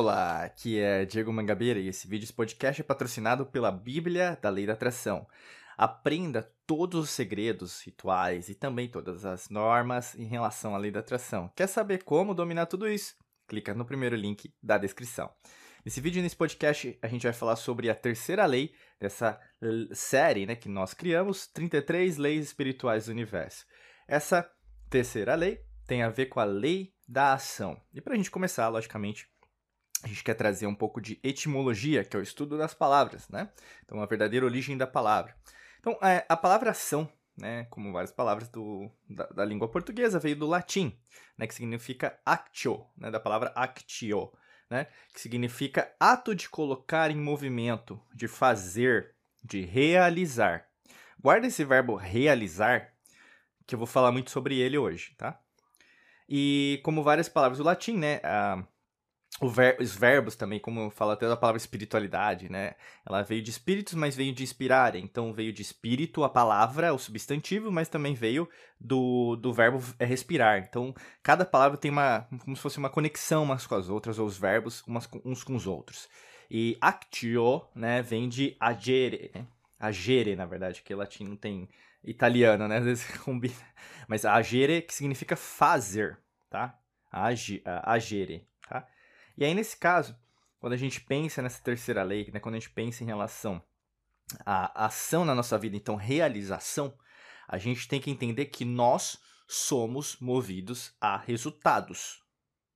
Olá, aqui é Diego Mangabeira e esse vídeo, esse podcast é patrocinado pela Bíblia da Lei da Atração. Aprenda todos os segredos, rituais e também todas as normas em relação à Lei da Atração. Quer saber como dominar tudo isso? Clica no primeiro link da descrição. Nesse vídeo, nesse podcast, a gente vai falar sobre a terceira lei dessa série né, que nós criamos, 33 Leis Espirituais do Universo. Essa terceira lei tem a ver com a lei da ação. E para a gente começar, logicamente, a gente quer trazer um pouco de etimologia, que é o estudo das palavras, né? Então, a verdadeira origem da palavra. Então, é, a palavra ação, né, como várias palavras do, da, da, língua portuguesa, veio do latim, né, que significa actio, né, da palavra actio, né, que significa ato de colocar em movimento, de fazer, de realizar. Guarda esse verbo realizar, que eu vou falar muito sobre ele hoje, tá? E como várias palavras do latim, né, a ver, os verbos também, como fala até da palavra espiritualidade, né? Ela veio de espíritos, mas veio de inspirar. Então veio de espírito a palavra, o substantivo, mas também veio do, do verbo é respirar. Então cada palavra tem uma como se fosse uma conexão umas com as outras, ou os verbos umas, uns com os outros. E actio, né, vem de agere, né? agere, na verdade, que latim não tem italiano, né? Às vezes combina. Mas agere que significa fazer, tá? Age, agere? E aí, nesse caso, quando a gente pensa nessa terceira lei, né, quando a gente pensa em relação à ação na nossa vida, então realização, a gente tem que entender que nós somos movidos a resultados.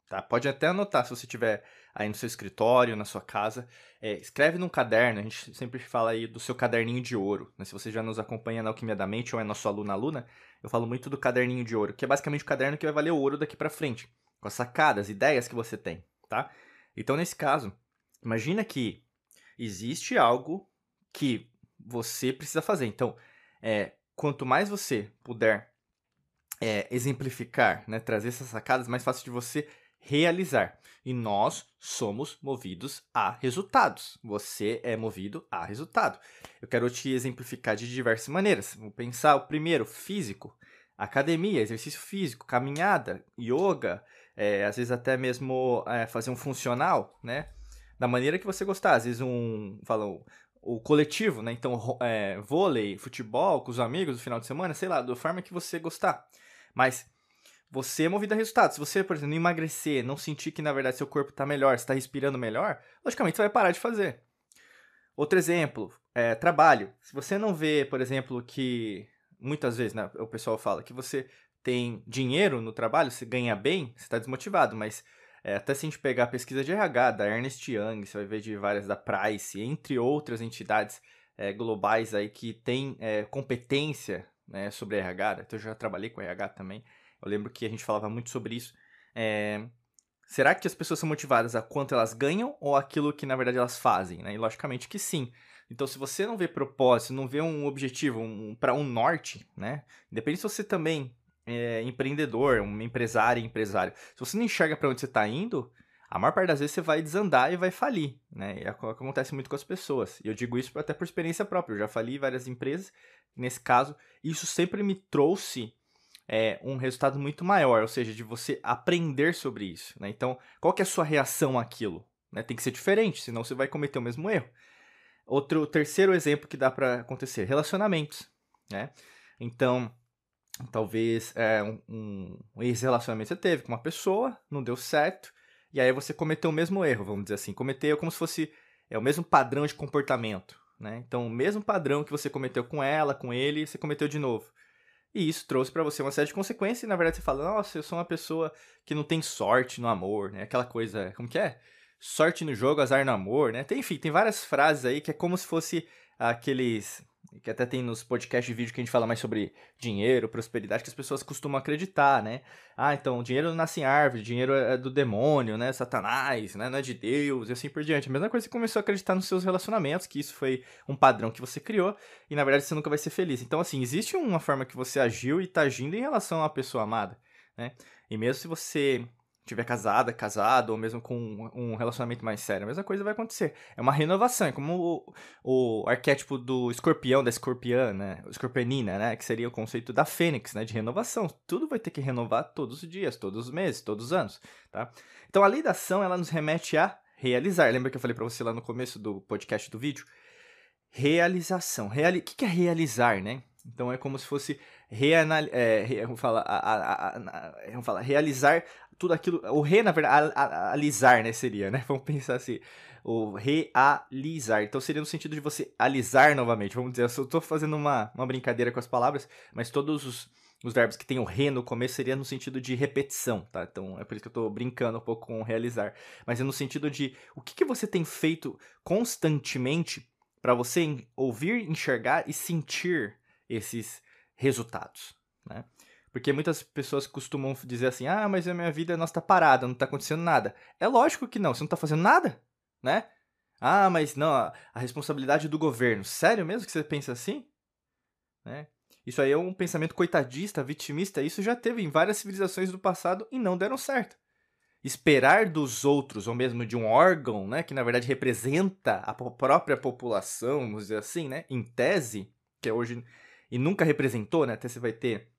Tá? Pode até anotar se você tiver aí no seu escritório, na sua casa. É, escreve num caderno, a gente sempre fala aí do seu caderninho de ouro. Né? Se você já nos acompanha na Alquimia da Mente ou é nosso aluno aluna, eu falo muito do caderninho de ouro, que é basicamente o caderno que vai valer ouro daqui para frente, com as sacadas, ideias que você tem tá? Então, nesse caso, imagina que existe algo que você precisa fazer. Então, é, quanto mais você puder é, exemplificar, né, trazer essas sacadas, mais fácil de você realizar. E nós somos movidos a resultados. Você é movido a resultado. Eu quero te exemplificar de diversas maneiras. Vou pensar o primeiro, físico. Academia, exercício físico, caminhada, yoga, é, às vezes até mesmo é, fazer um funcional, né? Da maneira que você gostar. Às vezes um, falam, o coletivo, né? Então, é, vôlei, futebol com os amigos no final de semana, sei lá, da forma que você gostar. Mas você é movido a resultados. Se você, por exemplo, não emagrecer, não sentir que na verdade seu corpo está melhor, está respirando melhor, logicamente você vai parar de fazer. Outro exemplo, é, trabalho. Se você não vê, por exemplo, que muitas vezes né, o pessoal fala que você tem dinheiro no trabalho, se ganha bem, você está desmotivado, mas é, até se a gente pegar a pesquisa de RH da Ernest Young, você vai ver de várias da Price, entre outras entidades é, globais aí que têm é, competência né, sobre RH, então eu já trabalhei com RH também, eu lembro que a gente falava muito sobre isso. É, será que as pessoas são motivadas a quanto elas ganham ou aquilo que na verdade elas fazem? Né? E logicamente que sim. Então, se você não vê propósito, não vê um objetivo um, para um norte, né? Independente se você também é, empreendedor, um empresário, empresário, se você não enxerga para onde você está indo, a maior parte das vezes você vai desandar e vai falir, né? É o que acontece muito com as pessoas. E eu digo isso até por experiência própria. Eu já fali várias empresas. Nesse caso, isso sempre me trouxe é, um resultado muito maior, ou seja, de você aprender sobre isso. Né? Então, qual que é a sua reação àquilo? Né? Tem que ser diferente, senão você vai cometer o mesmo erro. Outro terceiro exemplo que dá para acontecer, relacionamentos, né? Então, talvez é, um, um ex-relacionamento você teve com uma pessoa, não deu certo, e aí você cometeu o mesmo erro, vamos dizer assim. Cometeu como se fosse é o mesmo padrão de comportamento, né? Então, o mesmo padrão que você cometeu com ela, com ele, você cometeu de novo. E isso trouxe para você uma série de consequências, e na verdade você fala, nossa, eu sou uma pessoa que não tem sorte no amor, né? Aquela coisa, como que é? Sorte no jogo, azar no amor, né? Tem, enfim, tem várias frases aí que é como se fosse aqueles que até tem nos podcasts de vídeo que a gente fala mais sobre dinheiro, prosperidade, que as pessoas costumam acreditar, né? Ah, então, dinheiro não nasce em árvore, dinheiro é do demônio, né? Satanás, né? Não é de Deus, e assim por diante. A mesma coisa que você começou a acreditar nos seus relacionamentos, que isso foi um padrão que você criou, e na verdade você nunca vai ser feliz. Então, assim, existe uma forma que você agiu e está agindo em relação à pessoa amada, né? E mesmo se você tiver casada, casado, ou mesmo com um relacionamento mais sério, a mesma coisa vai acontecer. É uma renovação, é como o, o arquétipo do escorpião, da escorpiã, né? Escorpionina, né? Que seria o conceito da fênix, né? De renovação. Tudo vai ter que renovar todos os dias, todos os meses, todos os anos, tá? Então, a lei da ação, ela nos remete a realizar. Lembra que eu falei para você lá no começo do podcast do vídeo? Realização. Reali... O que é realizar, né? Então é como se fosse reanal... é, vamos falar, a, a, a, vamos falar, realizar tudo aquilo. O re, na verdade, alisar, né? Seria, né? Vamos pensar assim. O realizar. Então seria no sentido de você alisar novamente. Vamos dizer, eu estou fazendo uma, uma brincadeira com as palavras, mas todos os, os verbos que tem o re no começo seria no sentido de repetição, tá? Então é por isso que eu estou brincando um pouco com realizar. Mas é no sentido de o que, que você tem feito constantemente para você ouvir, enxergar e sentir esses resultados, né? Porque muitas pessoas costumam dizer assim: ah, mas a minha vida não está parada, não está acontecendo nada. É lógico que não, você não está fazendo nada, né? Ah, mas não, a responsabilidade do governo. Sério mesmo que você pensa assim? Né? Isso aí é um pensamento coitadista, vitimista. Isso já teve em várias civilizações do passado e não deram certo. Esperar dos outros, ou mesmo de um órgão, né, que na verdade representa a própria população, vamos dizer assim, né, em tese, que é hoje e nunca representou, né? Até você vai ter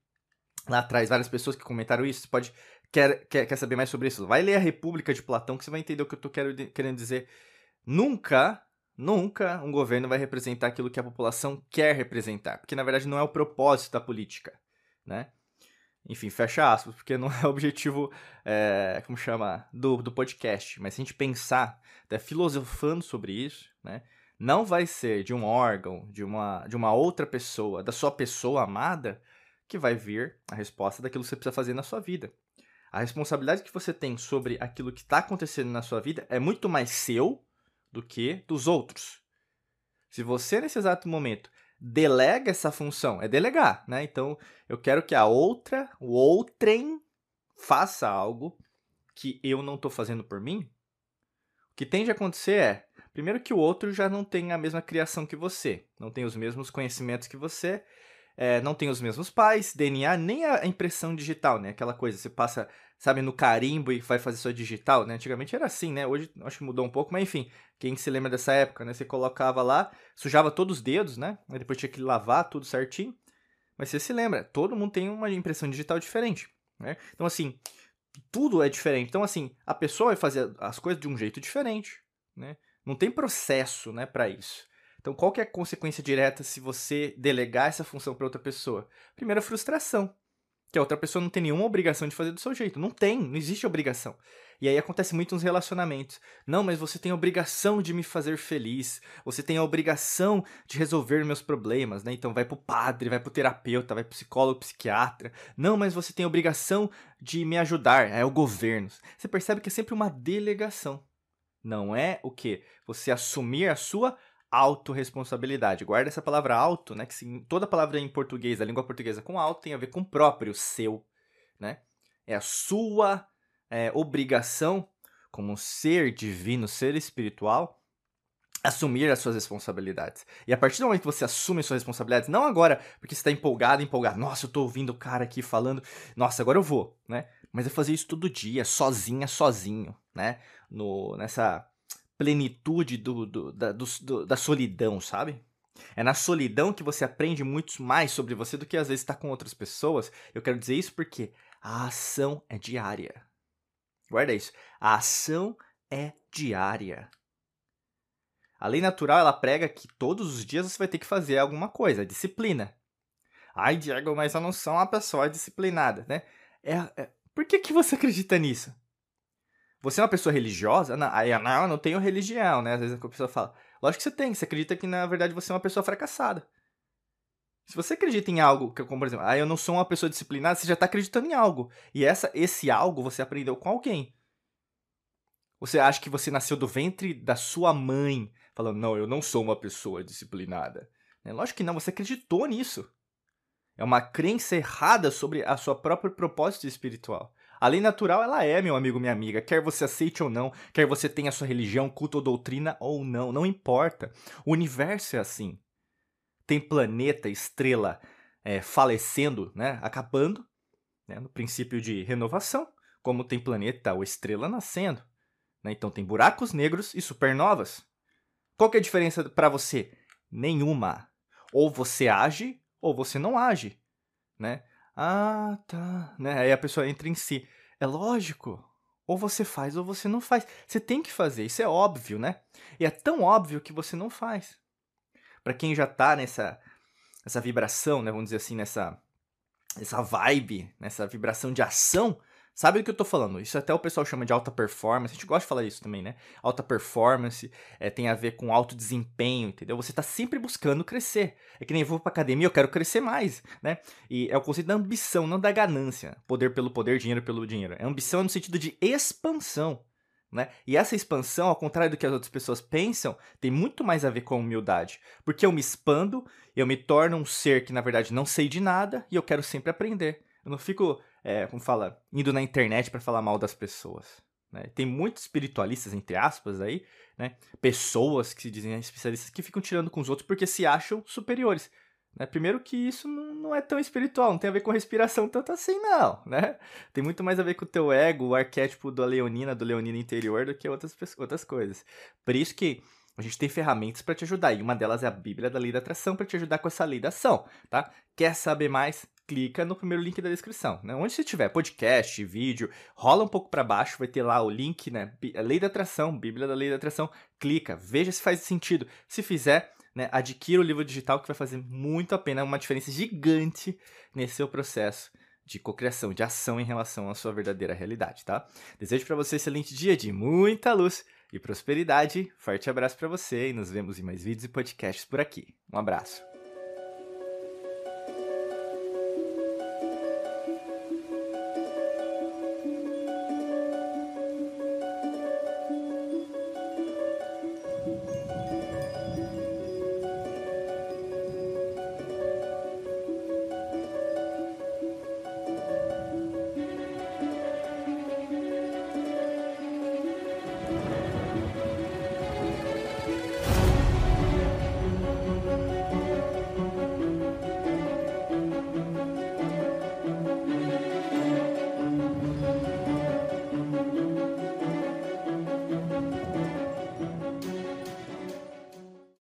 lá atrás várias pessoas que comentaram isso. Você pode quer, quer, quer saber mais sobre isso? Vai ler a República de Platão que você vai entender o que eu tô querendo dizer. Nunca, nunca um governo vai representar aquilo que a população quer representar, porque na verdade não é o propósito da política, né? Enfim, fecha aspas, porque não é o objetivo, é, como chama, do, do podcast. Mas se a gente pensar, até filosofando sobre isso, né? Não vai ser de um órgão, de uma, de uma outra pessoa, da sua pessoa amada, que vai vir a resposta daquilo que você precisa fazer na sua vida. A responsabilidade que você tem sobre aquilo que está acontecendo na sua vida é muito mais seu do que dos outros. Se você, nesse exato momento, delega essa função, é delegar, né? Então, eu quero que a outra, o outrem, faça algo que eu não estou fazendo por mim. O que tende a acontecer é, primeiro que o outro já não tem a mesma criação que você, não tem os mesmos conhecimentos que você, é, não tem os mesmos pais, DNA, nem a impressão digital, né? Aquela coisa, você passa, sabe, no carimbo e vai fazer sua digital, né? Antigamente era assim, né? Hoje acho que mudou um pouco, mas enfim, quem se lembra dessa época, né? Você colocava lá, sujava todos os dedos, né? Aí depois tinha que lavar tudo certinho. Mas você se lembra, todo mundo tem uma impressão digital diferente, né? Então, assim, tudo é diferente. Então, assim, a pessoa vai fazer as coisas de um jeito diferente, né? Não tem processo, né, para isso. Então, qual que é a consequência direta se você delegar essa função para outra pessoa? Primeiro, a frustração. Que a outra pessoa não tem nenhuma obrigação de fazer do seu jeito. Não tem, não existe obrigação. E aí acontece muito nos relacionamentos. Não, mas você tem a obrigação de me fazer feliz. Você tem a obrigação de resolver meus problemas, né? Então vai pro padre, vai pro terapeuta, vai pro psicólogo, psiquiatra. Não, mas você tem a obrigação de me ajudar. É o governo. Você percebe que é sempre uma delegação. Não é o que? Você assumir a sua autorresponsabilidade. Guarda essa palavra auto, né? Que sim, toda palavra em português, a língua portuguesa com auto tem a ver com próprio, seu, né? É a sua é, obrigação como ser divino, ser espiritual, assumir as suas responsabilidades. E a partir do momento que você assume as suas responsabilidades, não agora porque você está empolgado, empolgado, nossa, eu estou ouvindo o cara aqui falando, nossa, agora eu vou, né? Mas é fazer isso todo dia, sozinha, sozinho, né? No, nessa plenitude do, do, da, do, da solidão, sabe? É na solidão que você aprende muito mais sobre você do que às vezes estar tá com outras pessoas. Eu quero dizer isso porque a ação é diária. Guarda isso. A ação é diária. A lei natural ela prega que todos os dias você vai ter que fazer alguma coisa, disciplina. Ai, Diego, mas eu não sou uma pessoa disciplinada, né? É, é... Por que, que você acredita nisso? Você é uma pessoa religiosa? Não, aí, não, eu não tenho religião, né? Às vezes a pessoa fala. Lógico que você tem, você acredita que na verdade você é uma pessoa fracassada. Se você acredita em algo, como por exemplo, ah, eu não sou uma pessoa disciplinada, você já está acreditando em algo. E essa, esse algo você aprendeu com alguém. Você acha que você nasceu do ventre da sua mãe, falando, não, eu não sou uma pessoa disciplinada. É, lógico que não, você acreditou nisso. É uma crença errada sobre a sua própria propósito espiritual. A lei natural, ela é, meu amigo, minha amiga. Quer você aceite ou não, quer você tenha sua religião, culto ou doutrina ou não, não importa. O universo é assim. Tem planeta, estrela é, falecendo, né, acabando, né, no princípio de renovação, como tem planeta ou estrela nascendo. Né? Então tem buracos negros e supernovas. Qual que é a diferença para você? Nenhuma. Ou você age ou você não age, né? Ah, tá. Né? Aí a pessoa entra em si. É lógico. Ou você faz ou você não faz. Você tem que fazer, isso é óbvio, né? E é tão óbvio que você não faz. Para quem já tá nessa essa vibração, né, vamos dizer assim, nessa essa vibe, nessa vibração de ação, Sabe do que eu tô falando? Isso até o pessoal chama de alta performance. A gente gosta de falar isso também, né? Alta performance é, tem a ver com alto desempenho, entendeu? Você tá sempre buscando crescer. É que nem eu vou pra academia, eu quero crescer mais, né? E é o conceito da ambição, não da ganância. Poder pelo poder, dinheiro pelo dinheiro. É ambição no sentido de expansão. Né? E essa expansão, ao contrário do que as outras pessoas pensam, tem muito mais a ver com humildade. Porque eu me expando, eu me torno um ser que, na verdade, não sei de nada e eu quero sempre aprender. Eu não fico é, como fala, indo na internet para falar mal das pessoas. Né? Tem muitos espiritualistas, entre aspas, aí, né? Pessoas que se dizem especialistas que ficam tirando com os outros porque se acham superiores. Né? Primeiro que isso não é tão espiritual, não tem a ver com respiração tanto assim, não, né? Tem muito mais a ver com o teu ego, o arquétipo da leonina, do leonino interior, do que outras, outras coisas. Por isso que a gente tem ferramentas para te ajudar, e uma delas é a Bíblia da Lei da Atração para te ajudar com essa lei da ação, tá? Quer saber mais? Clica no primeiro link da descrição, né? Onde você tiver podcast, vídeo, rola um pouco para baixo, vai ter lá o link, né? Lei da atração, Bíblia da Lei da Atração, clica, veja se faz sentido. Se fizer, né, adquira o livro digital que vai fazer muito a pena, uma diferença gigante nesse seu processo de cocriação, de ação em relação à sua verdadeira realidade, tá? Desejo para você um excelente dia de muita luz e prosperidade. Forte abraço para você e nos vemos em mais vídeos e podcasts por aqui. Um abraço.